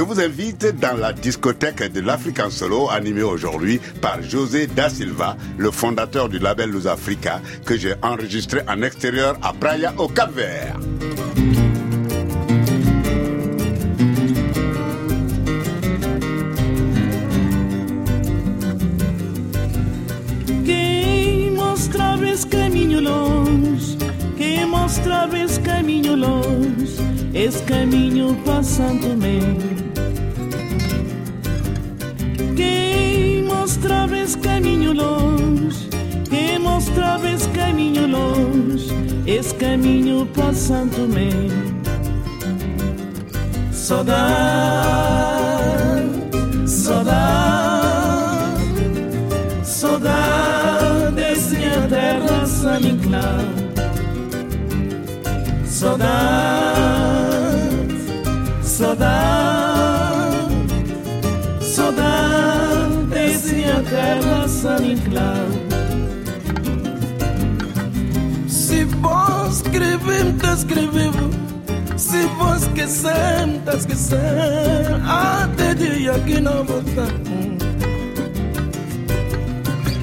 Je vous invite dans la discothèque de l'African Solo animée aujourd'hui par José Da Silva, le fondateur du label Luz Africa que j'ai enregistré en extérieur à Praia au Cap-Vert. Quem mostra vez caminho longe, quem mostra vez caminho longe, esse caminho passando me. Saudade, saudade, saudade desse minha terra saninclar. Saudade, saudade, terra saniclar. Si vos escribim, te escribim. Si vos esquecem, te esquecem. Até dia que não voltar.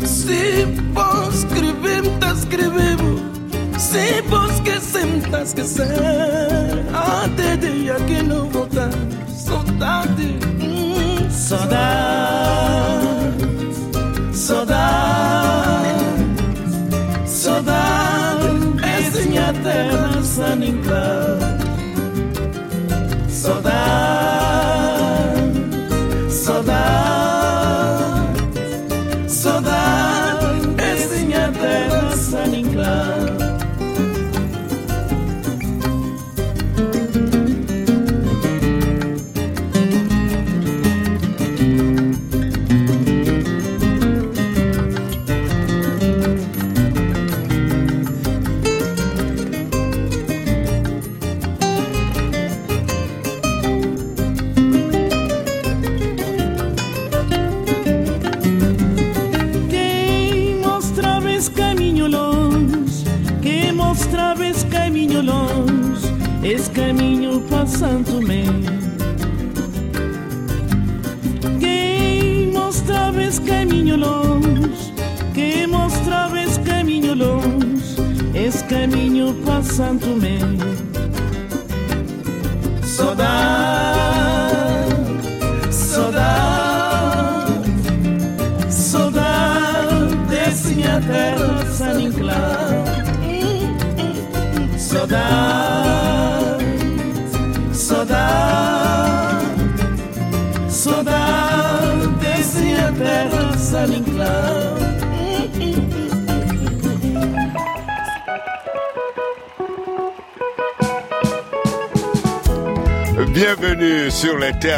Si vos escribim, te escribim. Se vos que sentas que ser Até dia que não voltar Saudade hum, Saudade saudade, saudade, ensinha-te a dançar.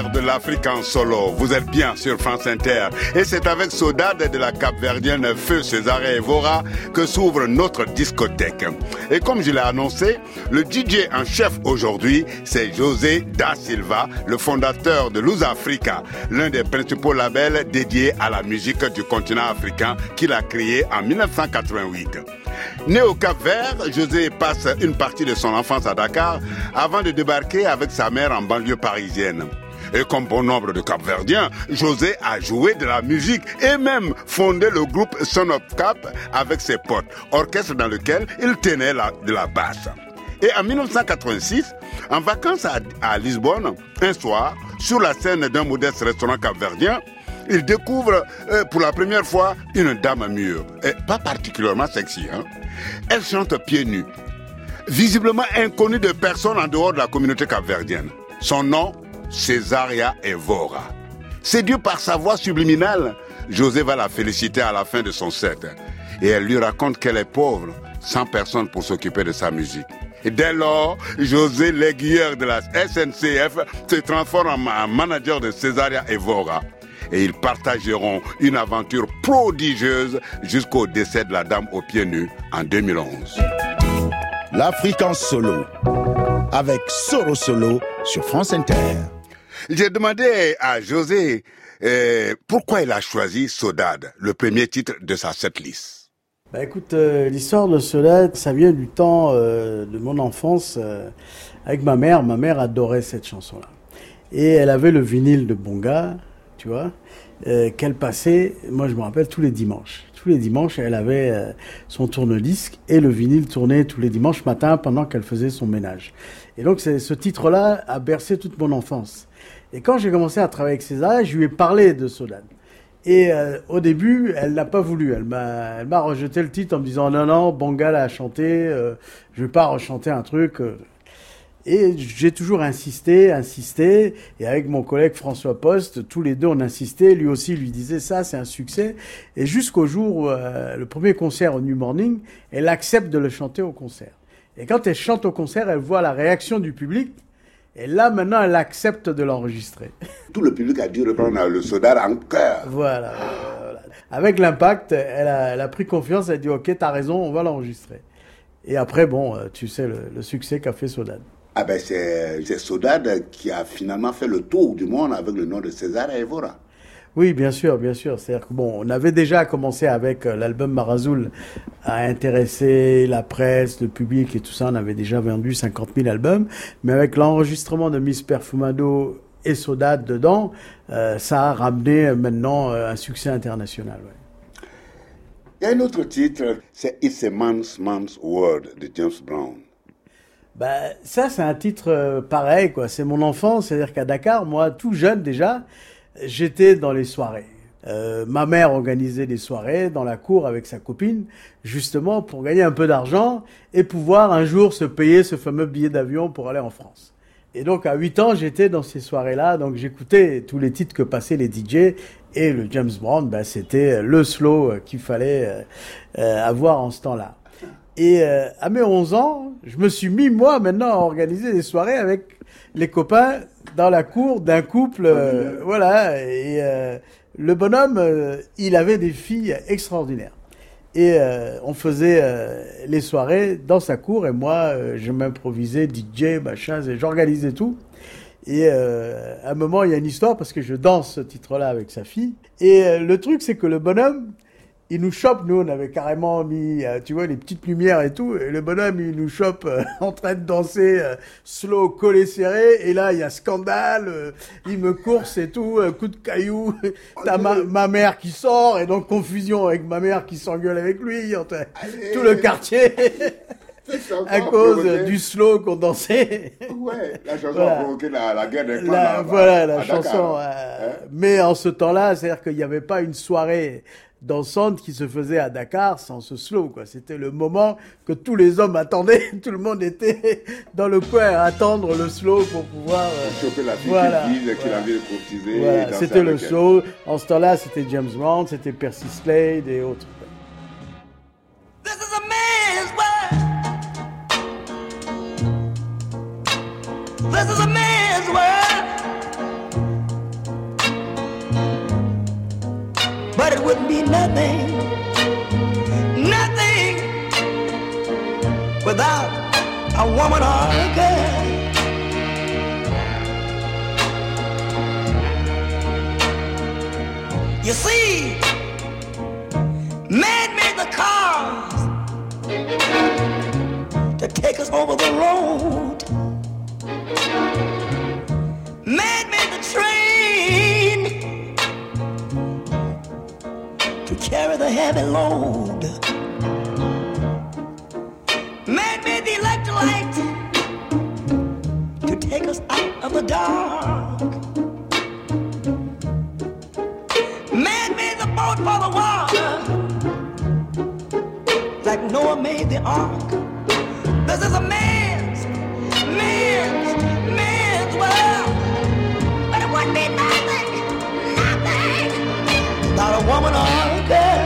De l'Afrique en solo. Vous êtes bien sur France Inter. Et c'est avec Saudade de la Cap-Verdienne Feu César et Evora que s'ouvre notre discothèque. Et comme je l'ai annoncé, le DJ en chef aujourd'hui, c'est José Da Silva, le fondateur de Luz Africa, l'un des principaux labels dédiés à la musique du continent africain qu'il a créé en 1988. Né au Cap Vert, José passe une partie de son enfance à Dakar avant de débarquer avec sa mère en banlieue parisienne. Et comme bon nombre de Capverdiens, José a joué de la musique et même fondé le groupe Son of Cap avec ses potes, orchestre dans lequel il tenait la- de la basse. Et en 1986, en vacances à, Lisbonne, un soir, sur la scène d'un modeste restaurant capverdien, il découvre euh, pour la première fois une dame mûre, et pas particulièrement sexy. Hein. Elle chante pieds nus, visiblement inconnue de personne en dehors de la communauté capverdienne. Son nom, Césaria Evora. Séduit par sa voix subliminale, José va la féliciter à la fin de son set. Et elle lui raconte qu'elle est pauvre, sans personne pour s'occuper de sa musique. Et dès lors, José, l'aiguilleur de la SNCF, se transforme en ma- en manager de Césaria Evora. Et ils partageront une aventure prodigieuse jusqu'au décès de la dame aux pieds nus en 2011. L'Afrique en solo. Avec Solo Solo sur France Inter. J'ai demandé à José euh, pourquoi il a choisi Sodade, le premier titre de sa setlist. Bah écoute, euh, l'histoire de cela, ça vient du temps euh, de mon enfance euh, avec ma mère. Ma mère adorait cette chanson-là. Et elle avait le vinyle de Bonga, tu vois, euh, qu'elle passait, moi je me rappelle, tous les dimanches. Tous les dimanches, elle avait euh, son tourne-disque et le vinyle tournait tous les dimanches matin pendant qu'elle faisait son ménage. Et donc ce titre-là a bercé toute mon enfance. Et quand j'ai commencé à travailler avec César, je lui ai parlé de Sodan. Et euh, au début, elle n'a pas voulu. Elle m'a, elle m'a rejeté le titre en me disant non non, Bangal a chanté, euh, je vais pas rechanter un truc. Euh. Et j'ai toujours insisté, insisté. Et avec mon collègue François Post, tous les deux on insistait. Lui aussi lui disait ça, c'est un succès. Et jusqu'au jour où le premier concert au New Morning, elle accepte de le chanter au concert. Et quand elle chante au concert, elle voit la réaction du public. Et là, maintenant, elle accepte de l'enregistrer. Tout le public a dû reprendre le soda en cœur. Voilà. Avec l'impact, elle a, pris confiance, elle a dit Ok, t'as raison, on va l'enregistrer. Et après, bon, euh, tu sais le, succès qu'a fait Sodad. Ah ben, c'est Sodad qui a finalement fait le tour du monde avec le nom de César Evora. Oui, bien sûr, bien sûr. C'est-à-dire que bon, on avait déjà commencé avec euh, l'album Marazoul à intéresser la presse, le public et tout ça. On avait déjà vendu 50 000 albums, mais avec l'enregistrement de Miss Perfumado et Soda dedans, euh, ça a ramené euh, maintenant un succès international. Il y a un autre titre, c'est It's a Man's Man's World de James Brown. Ben, ça, c'est un titre pareil, quoi. C'est mon enfance. C'est-à-dire qu'à Dakar, moi, tout jeune déjà, j'étais dans les soirées. Euh, ma mère organisait des soirées dans la cour avec sa copine, justement pour gagner un peu d'argent et pouvoir un jour se payer ce fameux billet d'avion pour aller en France. Et donc à 8 ans, j'étais dans ces soirées-là, donc j'écoutais tous les titres que passaient les DJ et le James Brown, ben, c'était le slow qu'il fallait euh, euh, avoir en ce temps-là. Et à mes 11 ans, je me suis mis moi maintenant à organiser des soirées avec les copains dans la cour d'un couple, euh, voilà. Et euh, le bonhomme, euh, il avait des filles extraordinaires. Et on faisait les soirées dans sa cour et moi, je m'improvisais DJ, machin, j'organisais tout. Et à un moment, il y a une histoire parce que je danse ce titre-là avec sa fille. Et le truc, c'est que le bonhomme, il nous chope, nous on avait carrément mis, euh, tu vois, les petites lumières et tout, et le bonhomme il nous chope euh, en train de danser euh, slow, collé serré, et là il y a scandale, il me course et tout, coup de caillou, t'as ma, ma, mère qui sort, et donc confusion avec ma mère qui s'engueule avec lui, tout le quartier. à cause du slow qu'on dansait. Ouais, la chanson a provoqué la, guerre des clans. voilà, la chanson. Hein mais en ce temps-là, c'est-à-dire qu'il n'y avait pas une soirée dansante qui se faisait à Dakar sans ce slow. Quoi. C'était le moment que tous les hommes attendaient. Tout le monde était dans le coin à attendre le slow pour pouvoir... Euh, choper la fille voilà, qu'il avait courtisé. Voilà, c'était le slow. En ce temps-là, c'était James Brown, c'était Percy Slade et autres. Wouldn't be nothing, nothing without a woman or a girl. You see, man made the cars to take us over the road. Carry the heavy load. Made the electric light to take us out of the dark. Man made the boat for the water, like Noah made the ark. a woman or a girl.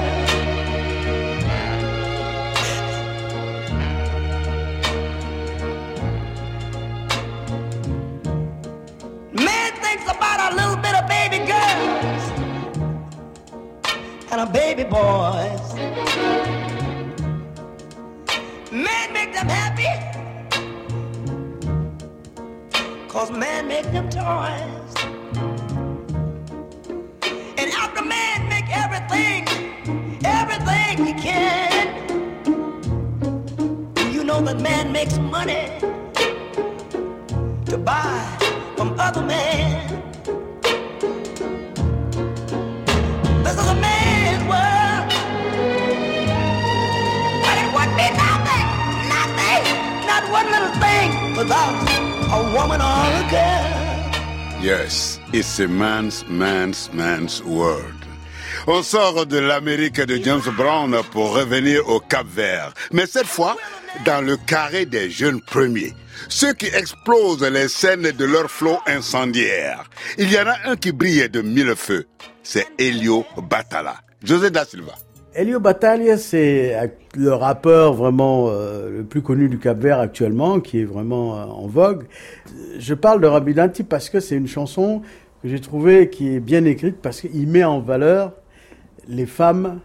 Man thinks about a little bit of baby girls and a baby boys. Man make them happy, cause man make them toys. everything, everything he can. You know that man makes money to buy from other men. But it be nothing, not one little thing without a woman or a girl. Yes, it's a man's, man's, man's world. On sort de l'Amérique de James Brown pour revenir au Cap Vert. Mais cette fois, dans le carré des jeunes premiers. Ceux qui explosent les scènes de leur flot incendiaire. Il y en a un qui brille de mille feux. C'est Elio Batala. José da Silva. Elio Battaglia, c'est le rappeur vraiment euh, le plus connu du Cap Vert actuellement, qui est vraiment euh, en vogue. Je parle de Rabidanti parce que c'est une chanson que j'ai trouvée qui est bien écrite parce qu'il met en valeur les femmes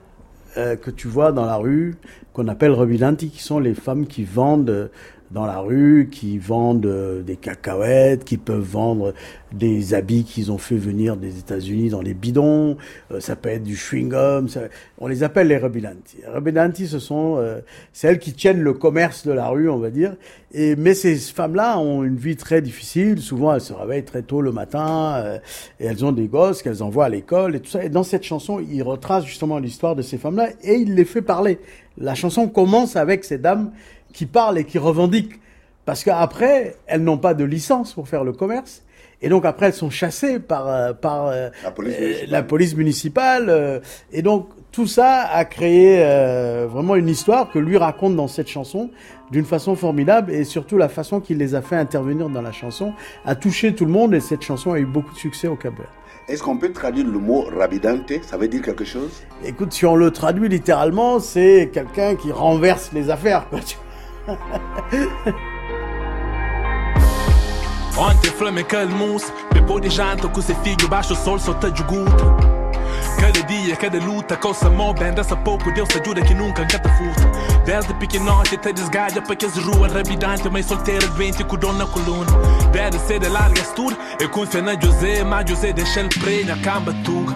euh, que tu vois dans la rue, qu'on appelle Rabidanti, qui sont les femmes qui vendent dans la rue, qui vendent euh, des cacahuètes, qui peuvent vendre des habits qu'ils ont fait venir des États-Unis dans les bidons. Euh, ça peut être du chewing-gum. ça- On les appelle les rebilanti. Les rebilanti, ce sont euh, celles qui tiennent le commerce de la rue, on va dire. Et mais ces femmes-là ont une vie très difficile. Souvent, elles se réveillent très tôt le matin euh, et elles ont des gosses qu'elles envoient à l'école et tout ça. Et dans cette chanson, il retrace justement l'histoire de ces femmes-là et il les fait parler. La chanson commence avec ces dames qui parlent et qui revendiquent. Parce qu'après, elles n'ont pas de licence pour faire le commerce. Et donc après, elles sont chassées par, euh, par euh, La police euh, municipale. la police municipale. et donc tout ça a créé euh, vraiment une histoire que lui raconte dans cette chanson d'une façon formidable. Et surtout la façon qu'il les a fait intervenir dans la chanson a touché tout le monde. Et cette chanson a eu beaucoup de succès au Cap Vert. Est-ce qu'on peut traduire le mot rabidante? Ça veut dire quelque chose? Écoute, si on le traduit littéralement, c'est quelqu'un qui renverse les affaires. Quoi, tu vois. Ontem flame calmus Depois de janta com seu filho baixo o sol só tá de guta Cada dia, cada luta, coça mó bem Dessa pouco Deus ajuda que nunca cata furta Desde pequenote te desgalha para que as ruas rabidante Mãe solteira doente com dor na coluna Deve ser de larga estudo Eu confio na José, mas José deixa ele preso na camba tuga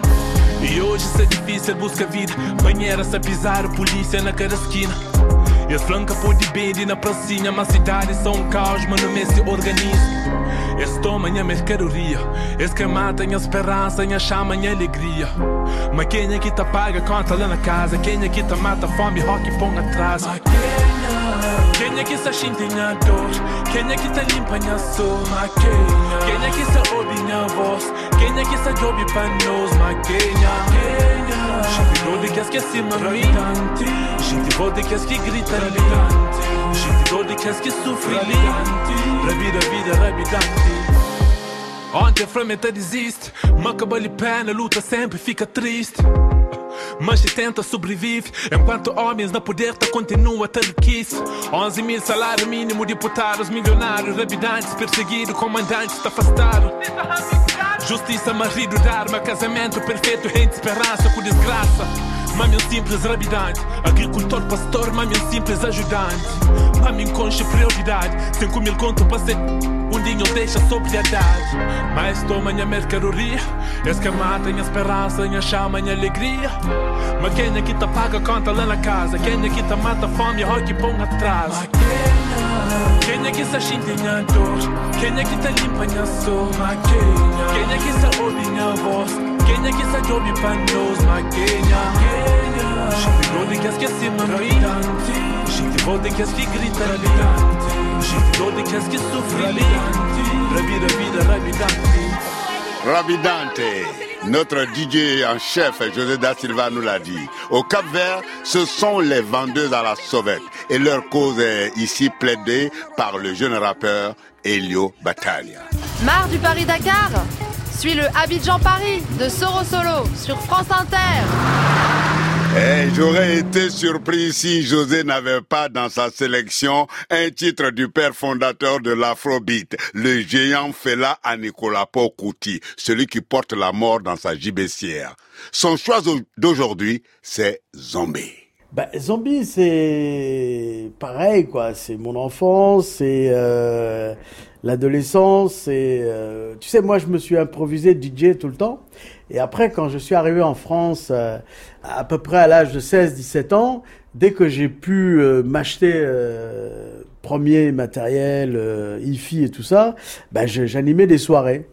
E hoje isso é difícil, busca vida Banheira se pisar, polícia na cada esquina e as flancas por de bem na pracinha Mas cidade são um caos, mas mês se organiza Esse toma minha mercadoria Esse que mata minha esperança, minha chama, minha alegria Mas quem é que tá paga conta lá na casa Quem é que tá mata fome, rock põe atrás quem é que está sentindo a dor? Quem é que está limpa minha soma? Quem é que está ouvindo minha voz? É Kenya ki sa jobi pa knows que Kenya Şimdi dodi kes ki si que Şimdi vodi kes ki gritali Şimdi dodi que ki ali Rabi rabi da rabi danti Ontem a ferramenta desiste, mas bale pé na luta sempre fica triste. Mas se tenta sobrevive, enquanto homens na poder tá continua taliquice. 11 mil salário mínimo, deputados milionários, rabidantes perseguido, comandantes tá afastado. Justiça marido de arma Casamento perfeito Rende esperança com desgraça. Mami um simples rabidante. Agricultor pastor Mami um simples ajudante. Mami concha prioridade. 5 mil conto para ser um dinho deixa sobriedade Mas toma minha mercadoria. Esse que mata minha esperança Minha chama, minha alegria. Mas quem é que tá paga conta lá na casa? Quem é que tá mata fome e rock põe atrás Kenya kisa shindlinya door Kenya kita limpanya soul my Kenya. Kenya kisa obinya voice Kenya kisa jobi que my Kenya. Kenya Shikirodi que as que gritam, grita rabidanti Shikirodi kaske sufri rabidanti Rabi rabida rabidanti Rabidante. Notre DJ en chef, José Da Silva, nous l'a dit. Au Cap Vert, ce sont les vendeuses à la sauvette. Et leur cause est ici plaidée par le jeune rappeur Elio Battaglia. Marre du Paris-Dakar Suis le Abidjan-Paris de Soro Solo sur France Inter. Eh, j'aurais été surpris si José n'avait pas dans sa sélection un titre du père fondateur de l'Afrobeat, le géant Fela Anikolapo Kuti, celui qui porte la mort dans sa gibecière. Son choix d'aujourd'hui, c'est Zombie. Bah, Zombie, c'est pareil, quoi. C'est mon enfance, c'est euh, l'adolescence. C'est, euh, tu sais, moi, je me suis improvisé DJ tout le temps. Et après, quand je suis arrivé en France, euh, à peu près à l'âge de 16-17 ans, dès que j'ai pu euh, m'acheter euh, premier matériel, euh, hi-fi et tout ça, bah, j'animais des soirées.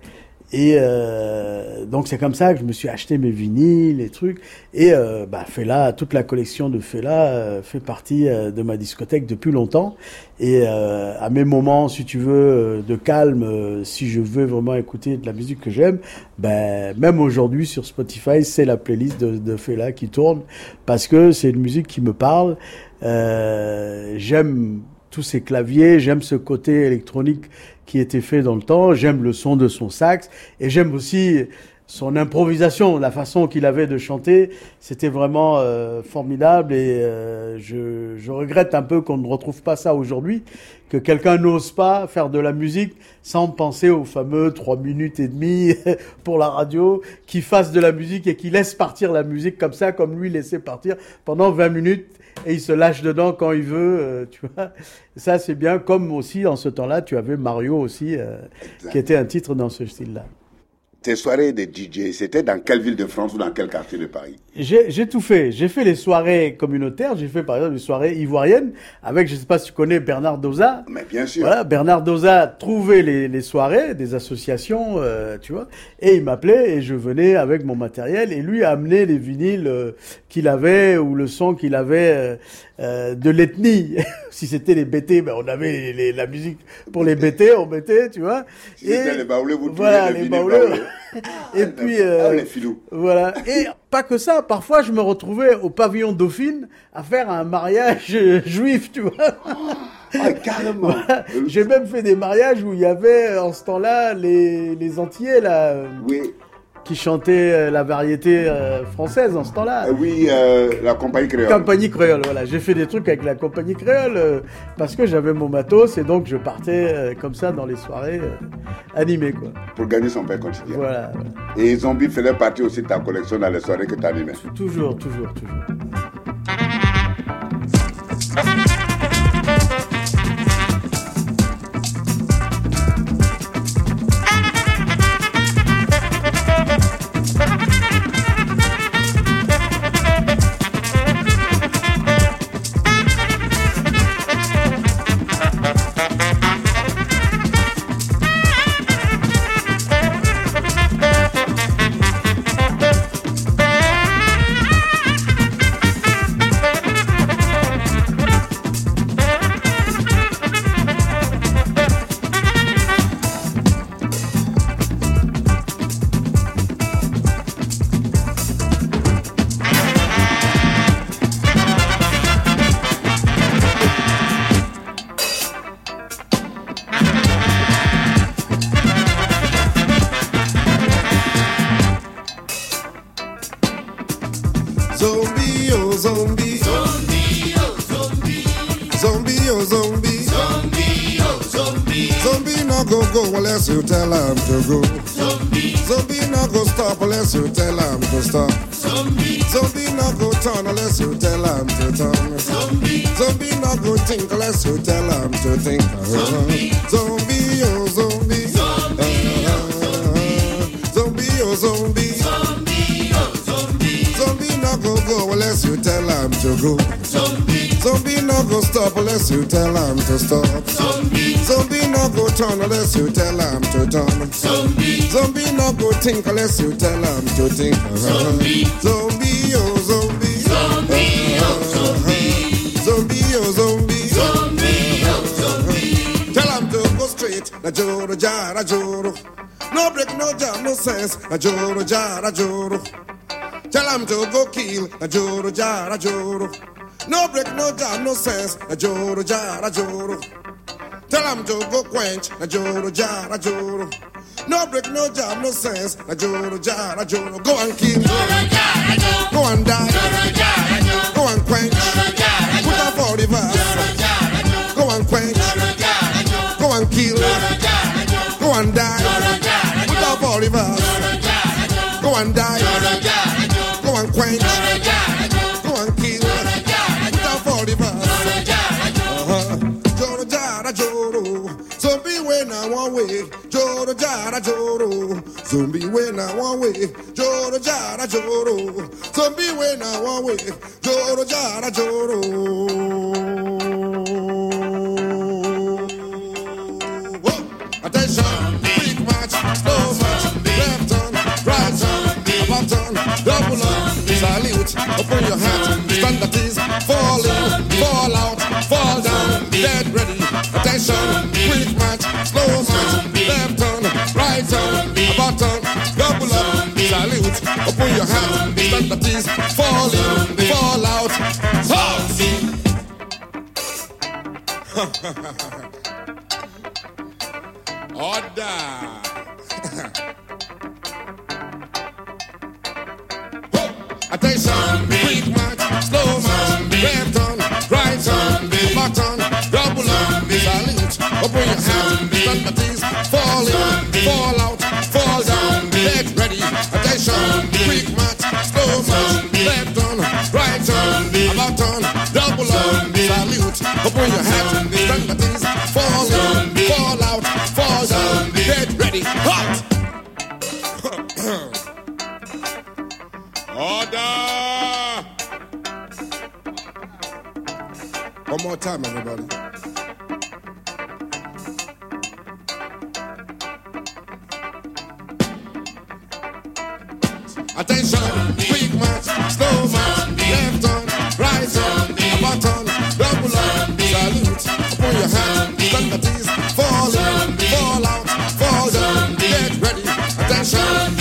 Et euh, donc c'est comme ça que je me suis acheté mes vinyles, les trucs. Et euh, bah, Fela, toute la collection de Fela euh, fait partie euh, de ma discothèque depuis longtemps. Et euh, à mes moments, si tu veux, de calme, si je veux vraiment écouter de la musique que j'aime, ben, même aujourd'hui sur Spotify, c'est la playlist de, de Fela qui tourne parce que c'est une musique qui me parle. J'aime tous ces claviers, j'aime ce côté électronique qui était fait dans le temps, j'aime le son de son sax et j'aime aussi son improvisation, la façon qu'il avait de chanter, c'était vraiment euh, formidable et euh, je, je regrette un peu qu'on ne retrouve pas ça aujourd'hui, que quelqu'un n'ose pas faire de la musique sans penser aux fameux trois minutes et demie pour la radio, qui fasse de la musique et qui laisse partir la musique comme ça, comme lui laissait partir pendant 20 minutes et il se lâche dedans quand il veut, euh, tu vois. Ça c'est bien, comme aussi en ce temps-là, tu avais Mario aussi, euh, qui était un titre dans ce style-là. Tes soirées de DJ, c'était dans quelle ville de France ou dans quel quartier de Paris J'ai tout fait. J'ai fait les soirées communautaires. J'ai fait par exemple les soirées ivoiriennes avec, je sais pas si tu connais Bernard Doza. Mais bien sûr. Voilà, Bernard Doza trouvait les, les soirées des associations, euh, tu vois, et il m'appelait et je venais avec mon matériel et lui a amené les vinyles euh, qu'il avait ou le son qu'il avait euh, euh, de l'ethnie. si c'était les BT, ben on avait les- les- la musique pour les BT, on mettait, tu vois. Si c'était les baoulés, vous voilà, les les baoulés. et Ah, puis ah, euh, les filous. voilà. Et pas que ça, parfois je me retrouvais au pavillon Dauphine à faire un mariage juif, tu vois. Ah, carrément. J'ai même fait des mariages où il y avait en ce temps-là les, les Antillais là, Oui, qui chantaient euh, la variété euh, française en ce temps-là. euh, oui, euh, la compagnie créole. Compagnie créole, voilà. J'ai fait des trucs avec la compagnie créole euh, parce que j'avais mon matos et donc je partais euh, comme ça dans les soirées animées, quoi. Pour gagner son pain quotidien. Voilà, voilà. Et Zombie faisait partie aussi de ta collection dans les soirées que tu animais. Toujours, toujours, toujours. No go think unless you tell him to think. Oh, zombie. Zombie, oh zombie. Zombie, oh zombie. Zombie, oh zombie. Zombie no go go unless you tell him to go. Zombie. Zombie no go stop unless you tell him to stop. Zombie. Zombie no go turn unless you tell him to turn. Zombie. Zombie no go think unless you tell him to think. Zombie. Zombie oh la joro ja, la joro. No break, no jam, no sense, la joro ja, la joro. Tell him to go kill, la joro ja, la joro. No break, no jam, no sense, la joro ja, la joro. Tell him to go quench, la joro ja, la joro. No break, no jam, no sense, la joro ja, la joro. Go and kill, joro ja, la joro. Go and die, joro ja, la joro. Go and quench, joro ja, la joro. Put up all the verse, joro ja, la joro. Go and quench kill. Go and die. Put up all the verse. Go and die. Go and quench. Go and kill. Put up all the verse. Uh-huh. Joro jara joro. Zombie when I one way. Joro jara joro. Zombie when I one way. Joro jara joro. Zombie when I one way. Joro jara joro. Open your hands. Stand that is falling, fall in, fall out, fall down, dead ready. Attention, quick match, slow match, left turn, right turn, about turn, double up, salute, Open your hands. Stand that is falling, fall in, fall out, fall ha. open your hand, stand at ease, fall in, fall out, fall down, get ready, attention, quick march, slow march, left on, right on, button, double up, salute, open your hand, stand at ease, fall in, fall out, fall down, get ready, hot! Order! One more time, everybody. Shout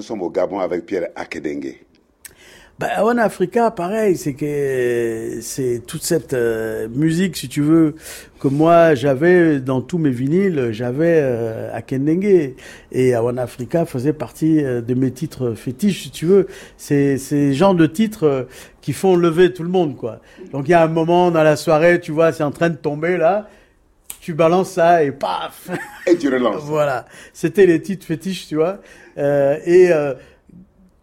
nous sommes au Gabon avec Pierre Akedengue. Bah, One Africa, pareil, c'est que c'est toute cette euh, musique, si tu veux, que moi j'avais dans tous mes vinyles, j'avais euh, Akendenge et One Africa faisait partie euh, de mes titres fétiches, si tu veux. C'est ces genres de titres euh, qui font lever tout le monde, quoi. Donc il y a un moment dans la soirée, tu vois, c'est en train de tomber là, tu balances ça et paf. Et tu relances. Voilà, c'était les titres fétiches, tu vois. Euh, et euh,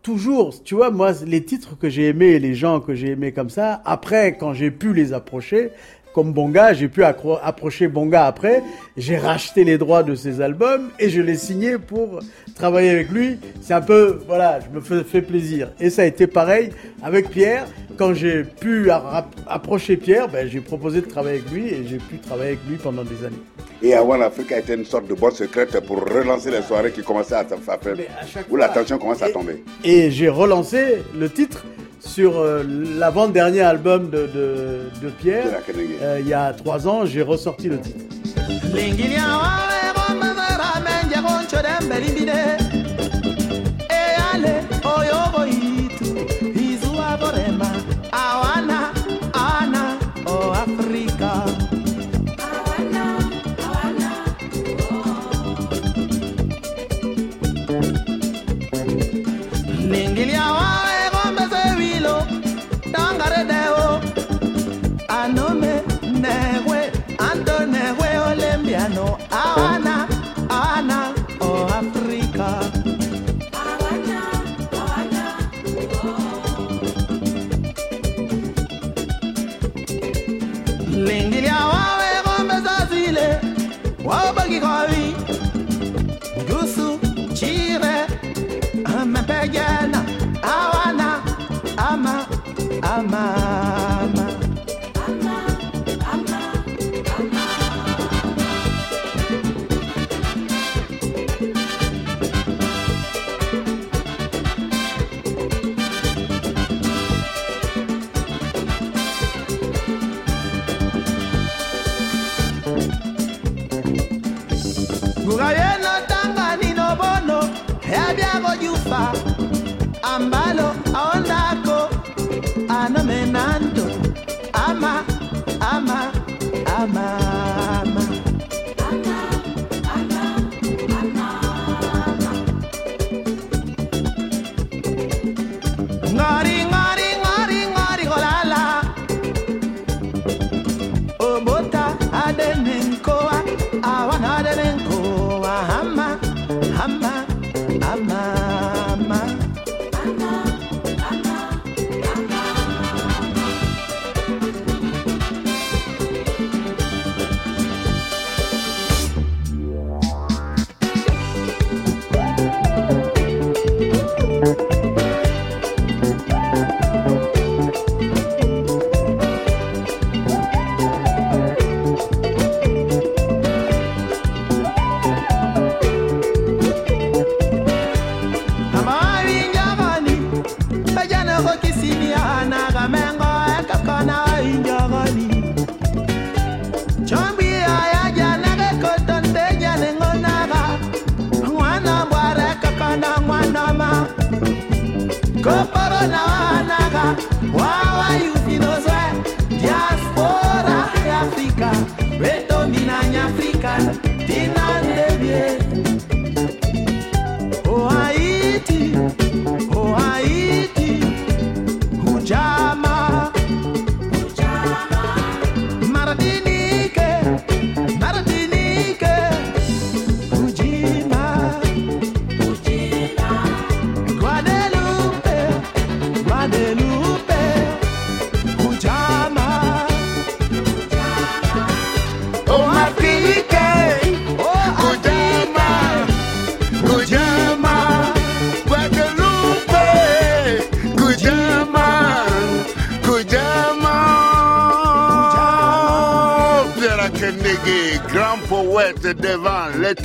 toujours, tu vois, moi, les titres que j'ai aimés et les gens que j'ai aimés comme ça, après, quand j'ai pu les approcher, comme Bonga, j'ai pu approcher Bonga après, j'ai racheté les droits de ses albums et je l'ai signé pour travailler avec lui. C'est un peu, voilà, je me fais, fais plaisir. Et ça a été pareil avec Pierre. Quand j'ai pu a- approcher Pierre, ben, j'ai proposé de travailler avec lui et j'ai pu travailler avec lui pendant des années. Et Awana Africa était une sorte de boîte secrète pour relancer les soirées qui commençaient à faire, où la fois- tension commence à Et- tomber. Et j'ai relancé le titre sur euh, l'avant-dernier album de, de, de Pierre. Euh, il y a trois ans, j'ai ressorti le titre. my mind.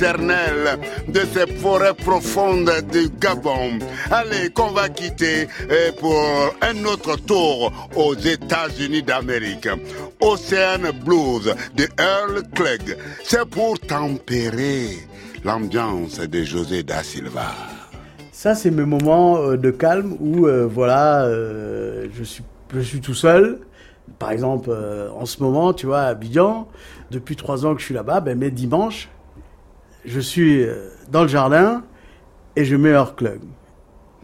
De ces forêts profondes du Gabon. Allez, qu'on va quitter euh, pour un autre tour aux États-Unis d'Amérique. Ocean Blues de Earl Clegg. C'est pour tempérer l'ambiance de José da Silva. Ça, c'est mes moments euh, de calme où, euh, voilà, euh, je, suis, je suis tout seul. Par exemple, en ce moment, tu vois, à Abidjan, depuis trois ans que je suis là-bas, ben, mes dimanches, je suis euh, dans le jardin et je mets Heurklug.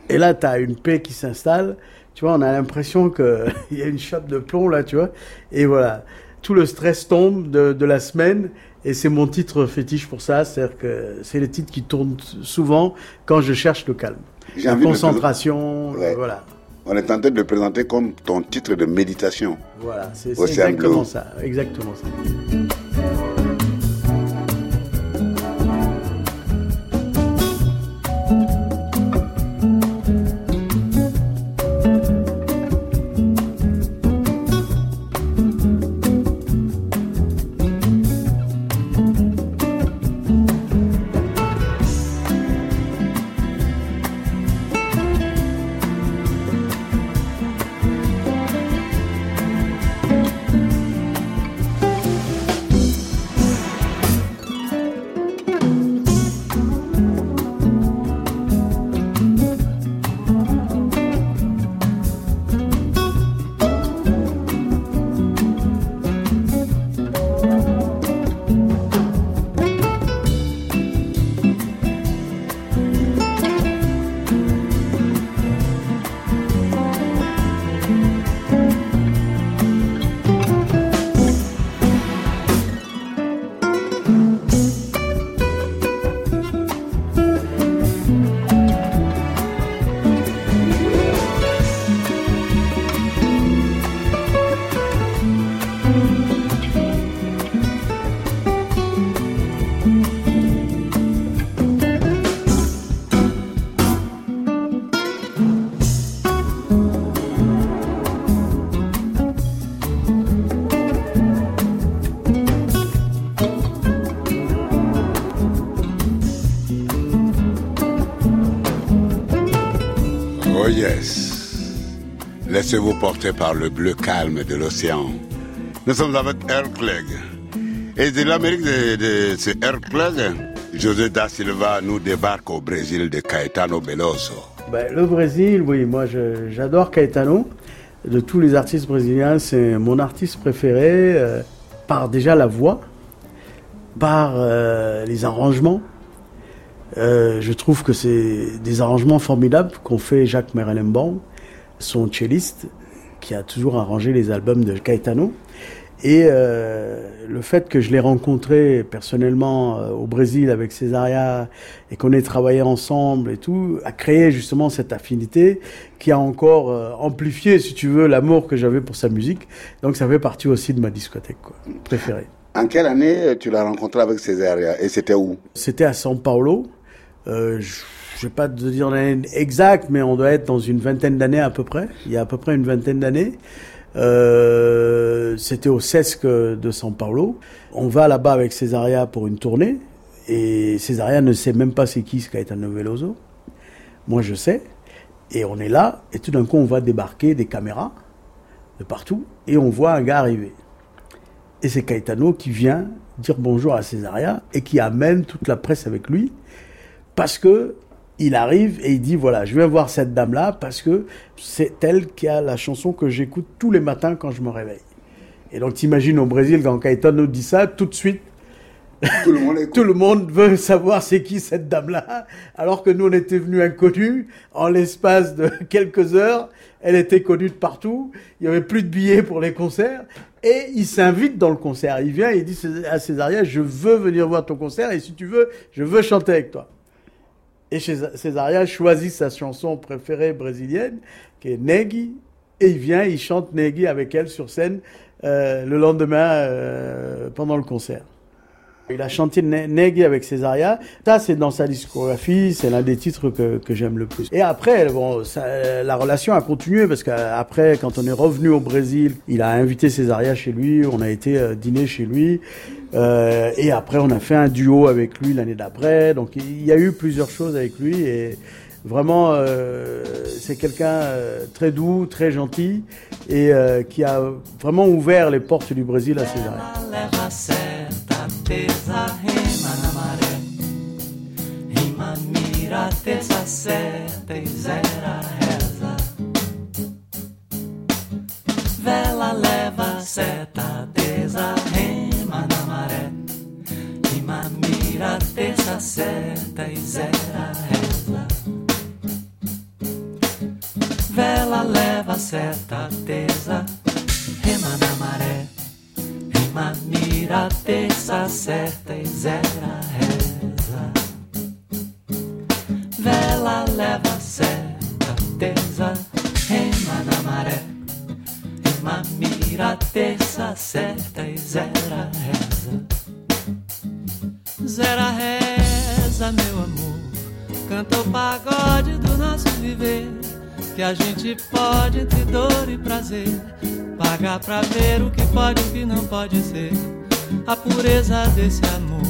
Et là, tu as une paix qui s'installe. Tu vois, on a l'impression qu'il y a une chape de plomb là, tu vois. Et voilà, tout le stress tombe de, de la semaine. Et c'est mon titre fétiche pour ça. C'est-à-dire que c'est les titres qui tournent souvent quand je cherche le calme. La concentration, Ouais. voilà. On est tenté de le présenter comme ton titre de méditation. Voilà, c'est exactement ça. Exactement ça. Yes. Laissez-vous porter par le bleu calme de l'océan. Nous sommes avec Airplug. Et de l'Amérique de, de ce José da Silva nous débarque au Brésil de Caetano Veloso. Ben, le Brésil, oui, moi j'adore Caetano. De tous les artistes brésiliens, c'est mon artiste préféré euh, par déjà la voix, par euh, les arrangements. Euh, je trouve que c'est des arrangements formidables qu'ont fait Jacques Merelemband, son celliste, qui a toujours arrangé les albums de Caetano. Et euh, le fait que je l'ai rencontré personnellement euh, au Brésil avec Césaria et qu'on ait travaillé ensemble et tout, a créé justement cette affinité qui a encore euh, amplifié, si tu veux, l'amour que j'avais pour sa musique. Donc ça fait partie aussi de ma discothèque quoi, préférée. En quelle année tu l'as rencontré avec Césaria et c'était où? C'était à São Paulo. Euh, je je vais pas te dire l'année exacte, mais on doit être dans une vingtaine d'années à peu près. Il y a à peu près une vingtaine d'années. Euh, C'était au CESC de São Paulo. On va là-bas avec Césaria pour une tournée. Et Césaria ne sait même pas c'est qui ce Caetano Veloso. Moi, je sais. Et on est là. Et tout d'un coup, on va débarquer des caméras de partout. Et on voit un gars arriver. Et c'est Caetano qui vient dire bonjour à Césaria et qui amène toute la presse avec lui parce que il arrive et il dit voilà, je viens voir cette dame là parce que c'est elle qui a la chanson que j'écoute tous les matins quand je me réveille. Et donc t'imagines au Brésil quand Caetano dit ça, tout de suite Tout le monde tout le monde veut savoir c'est qui cette dame-là, alors que nous on était venus inconnus. En l'espace de quelques heures, elle était connue de partout. Il y avait plus de billets pour les concerts. Et il s'invite dans le concert. Il vient et il dit à Césaria, je veux venir voir ton concert et si tu veux, je veux chanter avec toi. Et Cés- Césaria choisit sa chanson préférée brésilienne, qui est Negui, et il vient, il chante Negui avec elle sur scène euh, le lendemain euh, pendant le concert. Il a chanté Ne- Negui avec Césaria. Ça, c'est dans sa discographie, c'est l'un des titres que, que j'aime le plus. Et après, bon, la relation a continué parce qu'après, quand on est revenu au Brésil, il a invité Césaria chez lui, on a été euh, dîner chez lui. Euh, et après, on a fait un duo avec lui l'année d'après. Donc, il y a eu plusieurs choses avec lui et vraiment, euh, c'est quelqu'un très doux, très gentil et qui a vraiment ouvert les portes du Brésil à Césaria. Pesa, rema na maré. Rima, mira, terça certa e zera reza. Vela leva seta, desarrema na maré. Rima mira, terça certa e zera reza. Vela leva seta, tesa, rema na maré. Rima mira, terça certa e zera reza. Vela leva certeza, rema na maré. Rima mira, terça certa e zera reza. Zera reza, meu amor. Canta o pagode do nosso viver. Que a gente pode entre dor e prazer. Pagar pra ver o que pode e o que não pode ser. A pureza desse amor.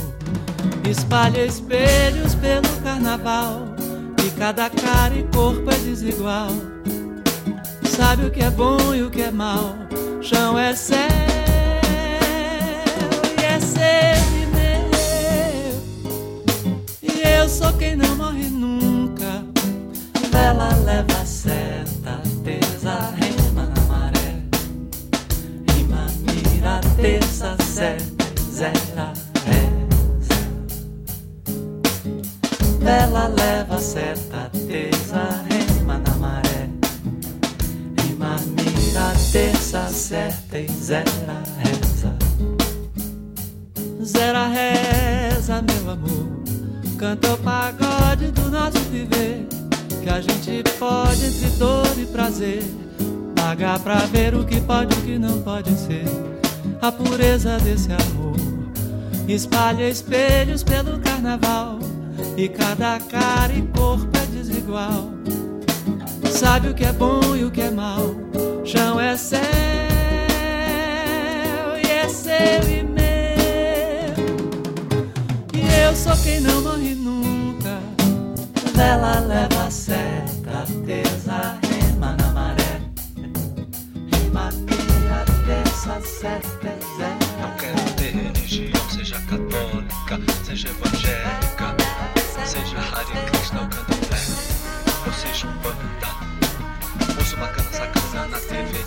Espalha espelhos pelo carnaval. E cada cara e corpo é desigual. Sabe o que é bom e o que é mal. Chão é céu e é seu e meu. E eu sou quem não morre nunca. Vela leva seta, tesa, terça, zera, reza. Vela leva seta, tesa, rema na maré. Rima, mira, terça, certa e zera, reza. Zera reza, meu amor. Canta o pagode do nosso viver. Que a gente pode entre dor e prazer. Pagar pra ver o que pode e o que não pode ser. A pureza desse amor. Espalha espelhos pelo carnaval. E cada cara e corpo é desigual. Sabe o que é bom e o que é mal. Chão é céu e é seu e meu. E eu sou quem não morre nunca. Vela leva seta, tesa, Não quero ter religião, seja católica, seja evangélica, seja Hare Krishna ou candomblé, ou seja umbanda. Ouço bacana sacana na TV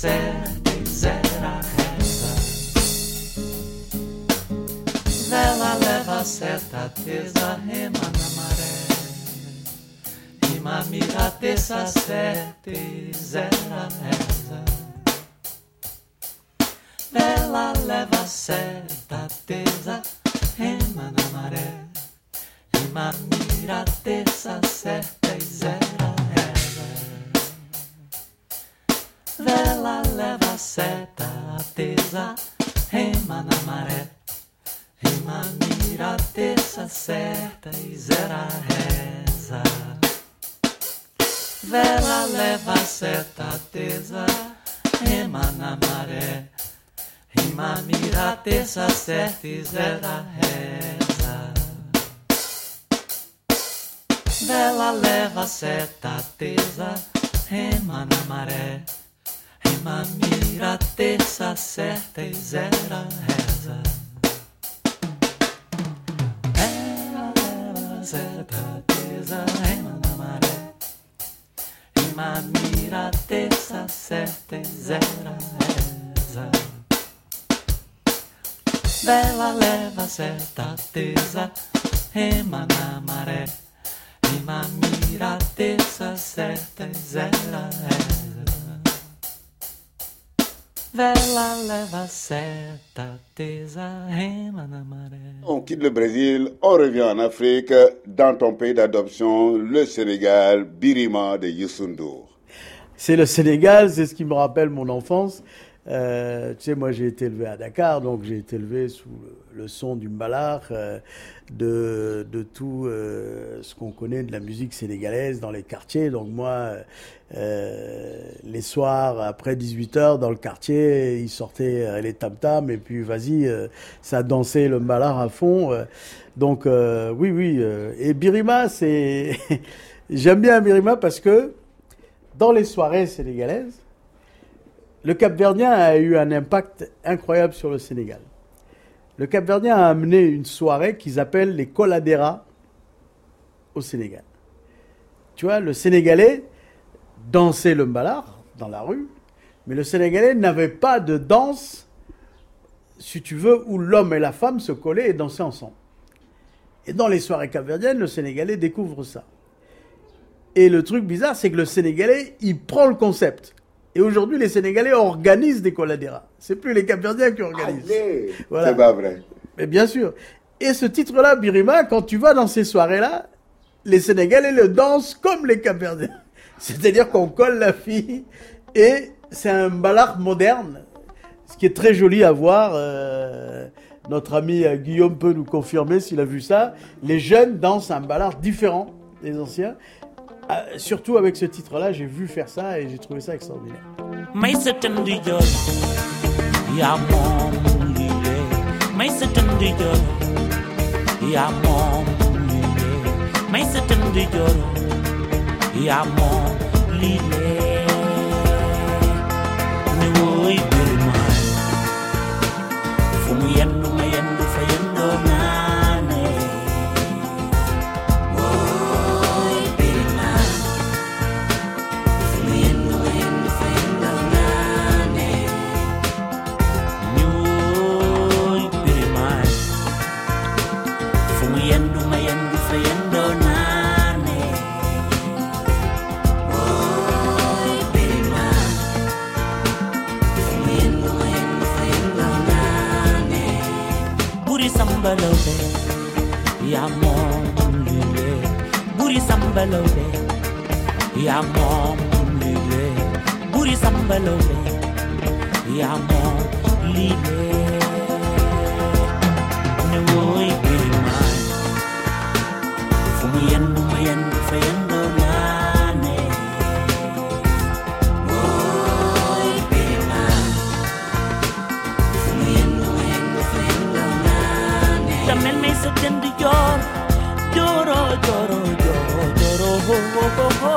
Sete zero I reza. Vela leva certa tesa, rema na maré. Rima mira terça, sete, zera, reza. vela leva certa tesa, rema na maré. Rima mira, terça, sete, zera, seta, tesa, rema na maré. Rima, mira, terça, certa e zera, reza. Vela leva seta, tesa, rema na maré. Rima, mira, terça, certa e zera, reza. Vela leva seta, tesa, rema na maré. Rima, mira, terça, certa e zera, reza. Vela leva seta, tesa, rema na maré. Rima, mira, terça, certa e zera, reza. Vela leva seta, tesa, rema na maré. Rima, mira, terça, certa zera, reza. On quitte le Brésil, on revient en Afrique, dans ton pays d'adoption, le Sénégal, Birima de Youssou N'Dour. C'est le Sénégal, c'est ce qui me rappelle mon enfance. Euh, tu sais, moi j'ai été élevé à Dakar, donc j'ai été élevé sous le, son du mbalar, euh, de, de tout euh, ce qu'on connaît de la musique sénégalaise dans les quartiers. Donc moi, les soirs après 18h dans le quartier, ils sortaient les tam-tams et puis vas-y, ça dansait le mbalar à fond. donc oui, oui. et Birima, c'est... J'aime bien Birima parce que dans les soirées sénégalaises, le Cap-Verdien a eu un impact incroyable sur le Sénégal. Le Cap-Verdien a amené une soirée qu'ils appellent les Coladera au Sénégal. Tu vois, le Sénégalais dansait le mbalar dans la rue, mais le Sénégalais n'avait pas de danse, si tu veux, où l'homme et la femme se collaient et dansaient ensemble. Et dans les soirées capverdiennes, le Sénégalais découvre ça. Et le truc bizarre, c'est que le Sénégalais, il prend le concept. Et aujourd'hui, les Sénégalais organisent des coladéras. C'est plus les Capverdiens qui organisent. C'est pas vrai. Mais bien sûr. Et ce titre-là, Birima, quand tu vas dans ces soirées-là, les Sénégalais le dansent comme les Capverdiens. C'est-à-dire qu'on colle la fille et c'est un ballard moderne, ce qui est très joli à voir. Euh, notre ami euh, Guillaume peut nous confirmer s'il a vu ça. Les jeunes dansent un ballard différent des anciens. Ah, surtout avec ce titre-là, j'ai vu faire ça et j'ai trouvé ça extraordinaire. Sambalode ya mom lile buri sambalode ya mom lile buri sambalode ya mom lile ne woy birima fumu yendu ma tamel me sa jënd jor joro joro joro joro ho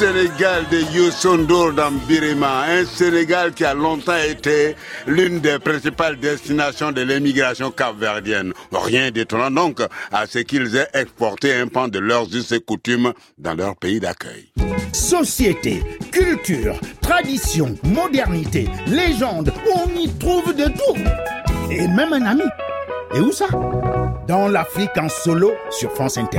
Sénégal de Youssou dans Birima, un Sénégal qui a longtemps été l'une des principales destinations de l'émigration capverdienne. Rien d'étonnant donc à ce qu'ils aient exporté un pan de leurs us et coutumes dans leur pays d'accueil. Société, culture, tradition, modernité, légende, on y trouve de tout. Et même un ami. Et où ça? Dans l'Afrique en solo sur France Inter.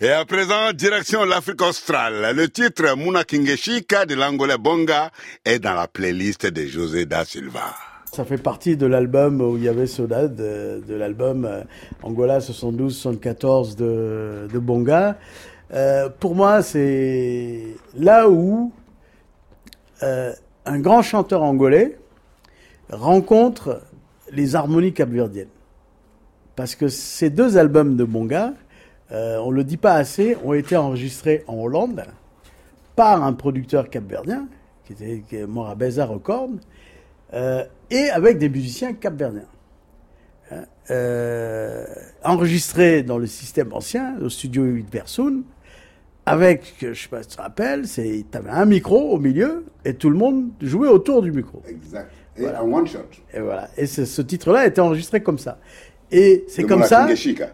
Et à présent, direction l'Afrique australe. Le titre Muna Kingeshika de l'Angolais Bonga est dans la playlist de José da Silva. Ça fait partie de l'album où il y avait Soda, de, de l'album euh, Angola 72-74 de, de Bonga. Euh, pour moi, c'est là où euh, un grand chanteur angolais rencontre les harmonies capverdiennes. Parce que ces deux albums de Bonga, euh, on ne le dit pas assez, ont été enregistrés en Hollande par un producteur capverdien, qui était qui est mort à Beza Record, euh, et avec des musiciens capverdiens. Hein, euh, enregistrés dans le système ancien, au studio 8 Versoun, avec, je sais pas si tu te rappelles, c'est, t'avais un micro au milieu et tout le monde jouait autour du micro. Exact. Et un one shot. Et voilà. Et ce, ce titre-là a été enregistré comme ça. Et c'est comme ça.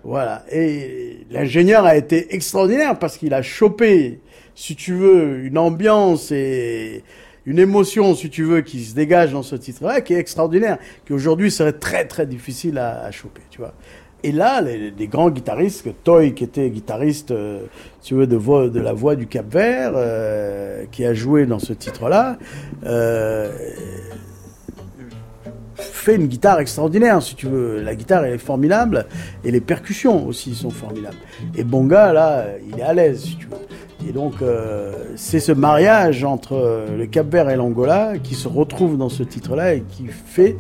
Voilà. Et l'ingénieur a été extraordinaire parce qu'il a chopé, si tu veux, une ambiance et une émotion, si tu veux, qui se dégage dans ce titre-là, qui est extraordinaire, qui aujourd'hui serait très très difficile à, à choper, tu vois. Et là, les, les grands guitaristes, que Toy, qui était guitariste, euh, si tu veux, de, voix, de la voix du Cap Vert, euh, qui a joué dans ce titre-là, euh, fait une guitare extraordinaire, si tu veux. La guitare, elle est formidable, et les percussions aussi sont formidables. Et Bonga, là, il est à l'aise, si tu veux. Et donc, euh, c'est ce mariage entre euh, le Cap-Vert et l'Angola qui se retrouve dans ce titre-là et qui fait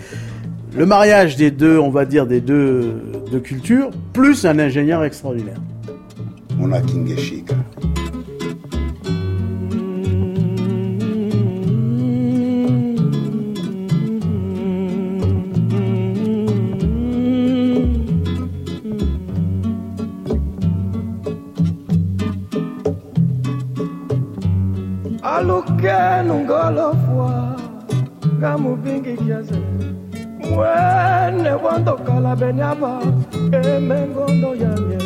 le mariage des deux, on va dire, des deux, deux cultures, plus un ingénieur extraordinaire. Mona Kingeshika. nungolofwa nga mubingi kiasi. Mwene bwandokala benyaba emengondo yange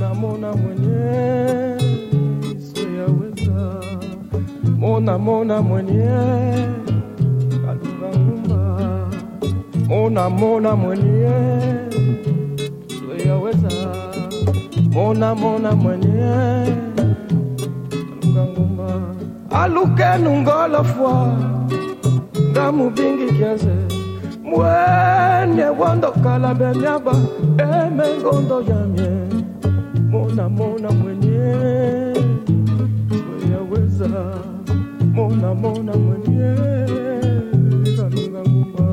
namona mwenye sweyaweza mona mona mwenye kaluka ngumba. Mona mona mwenye sweyaweza mona mona mwenye alukenu ngolofwa ngamubingi kiaze mwene wandokala benyaba emengondo yamye. Mona mona mwenye weyaweza mona mona mwenye kalungangumba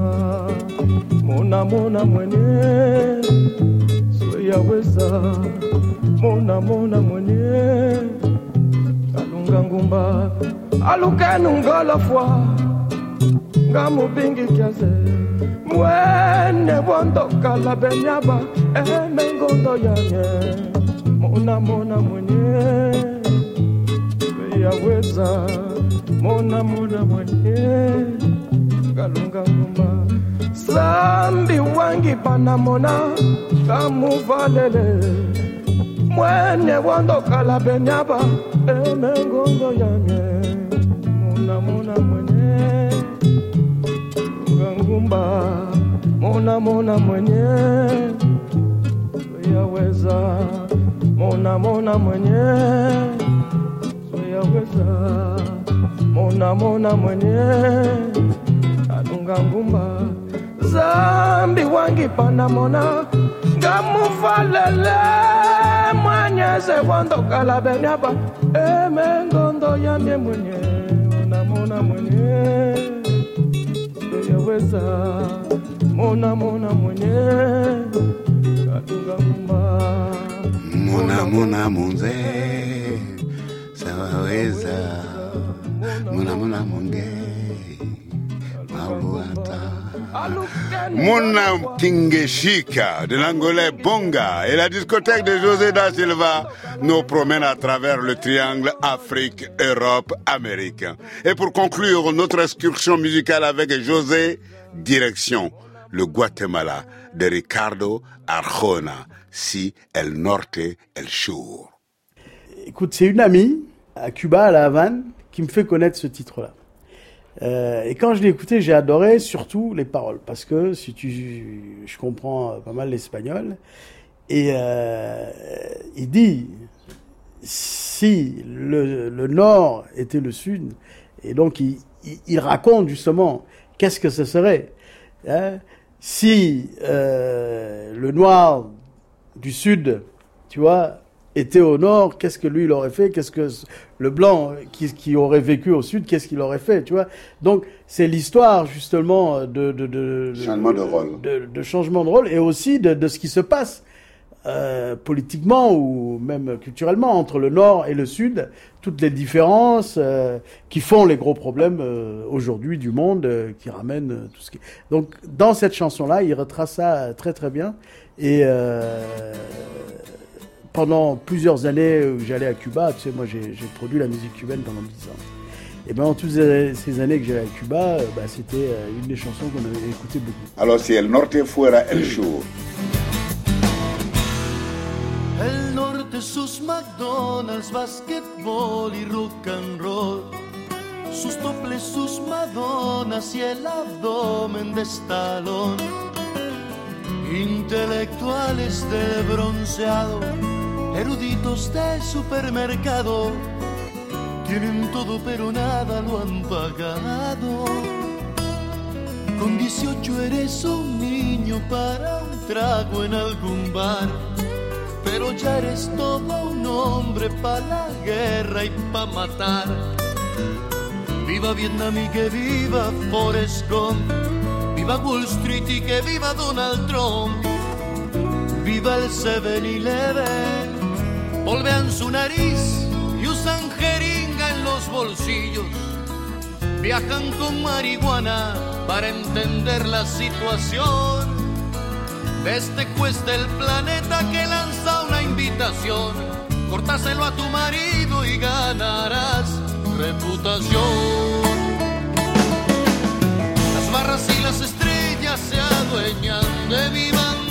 mona mona mwenye sweyaweza mona mona mwenye alunga ngumba alukenu ngolofwa ngamubingi kiaze mwene wondokala benyaba. Emengondo yanye. Mona mona mwenye. Weyaweza mona mona mwenye. Kalunga ngumba sambi wangi panamona kamuvalele mwene wondokala benyaba. Emengondo yanye mona mona mwenye. Ngangumba mona mona mwenye. Yaweza mona mona mwenye. Yaweza mona mona mwenye. Alunga ngumba. Zambi wangi panamona ngamufalele mwanyeze wandokala benyaba emengondo yamye mwenye namona mwenye yaweza. Mona mona mwenye alunga ngumba Mona Mona Munze Sawaweza. Mona Mona Munge Mabuata Mona Kingeshika de l'Angolais Bonga et la discothèque de José da Silva nous promène à travers le triangle Afrique, Europe, Amérique. Et pour conclure notre excursion musicale avec José, direction le Guatemala de Ricardo Arjona, si El Norte El Sur. Écoute, c'est une amie à Cuba, à La Havane, qui me fait connaître ce titre-là. Euh, et quand je l'ai écouté, j'ai adoré surtout les paroles, parce que si tu, je comprends pas mal l'espagnol, et euh, il dit si le, Nord était le Sud, et donc il, il, raconte justement qu'est-ce que ce serait hein, si euh, le Noir du Sud, tu vois, était au nord, qu'est-ce que lui il aurait fait Qu'est-ce que le blanc qui, qui, aurait vécu au sud, qu'est-ce qu'il aurait fait Tu vois. Donc c'est l'histoire justement de, de, de, changement de rôle, de, changement de rôle et aussi de, ce qui se passe euh, politiquement ou même culturellement entre le nord et le sud, toutes les différences euh, qui font les gros problèmes euh, aujourd'hui du monde, euh, qui ramènent tout ce qui. Donc dans cette chanson là, il retrace ça très très bien. Et pendant plusieurs années où j'allais à Cuba, tu sais, moi j'ai produit la musique cubaine pendant 10 ans. Et bien, en toutes ces années que j'allais à Cuba, euh, bah, c'était euh, une des chansons qu'on avait écoutées beaucoup. Alors, si El Norte fuera el show. El norte, sus McDonald's, basketball y rock and roll. Sus toples, sus Madonas y el abdomen de estalón. Intelectuales de bronceado eruditos de supermercado, tienen todo pero nada lo han pagado. Con 18 eres un niño para un trago en algún bar, pero ya eres todo un hombre para la guerra y para matar. Viva Vietnam y que viva Forrest Gump, viva Wall Street y que viva Donald Trump, viva el 7-Eleven Volvean su nariz y usan jeringa en los bolsillos. Viajan con marihuana para entender la situación. De este juez del planeta que lanza una invitación. Cortáselo a tu marido y ganarás reputación. Las barras y las estrellas se adueñan de mi bandera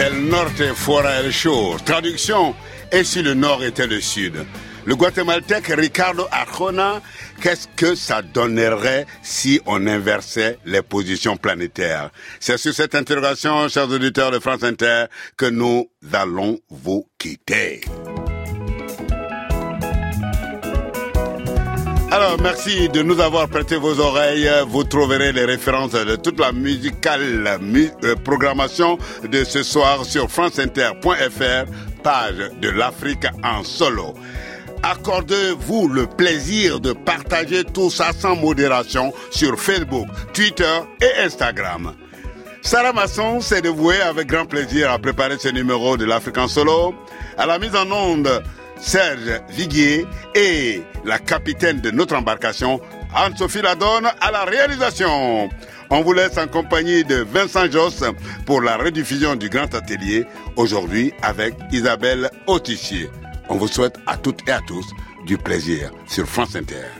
El Norte fuera el show. Traduction, et si le Nord était le Sud. Le guatémaltèque Ricardo Arjona, qu'est-ce que ça donnerait si on inversait les positions planétaires? C'est sur cette interrogation, chers auditeurs de France Inter, que nous allons vous quitter. Alors, merci de nous avoir prêté vos oreilles. Vous trouverez les références de toute la musicale euh, programmation de ce soir sur franceinter.fr, page de l'Afrique en solo. Accordez-vous le plaisir de partager tout ça sans modération sur Facebook, Twitter et Instagram. Sarah Masson s'est dévouée avec grand plaisir à préparer ce numéro de l'Afrique en solo. À la mise en onde, Serge Viguier et la capitaine de notre embarcation, Anne-Sophie Ladonne, à la réalisation. On vous laisse en compagnie de Vincent Joss pour la rediffusion du Grand Atelier, aujourd'hui avec Isabelle Autissier. On vous souhaite à toutes et à tous du plaisir sur France Inter.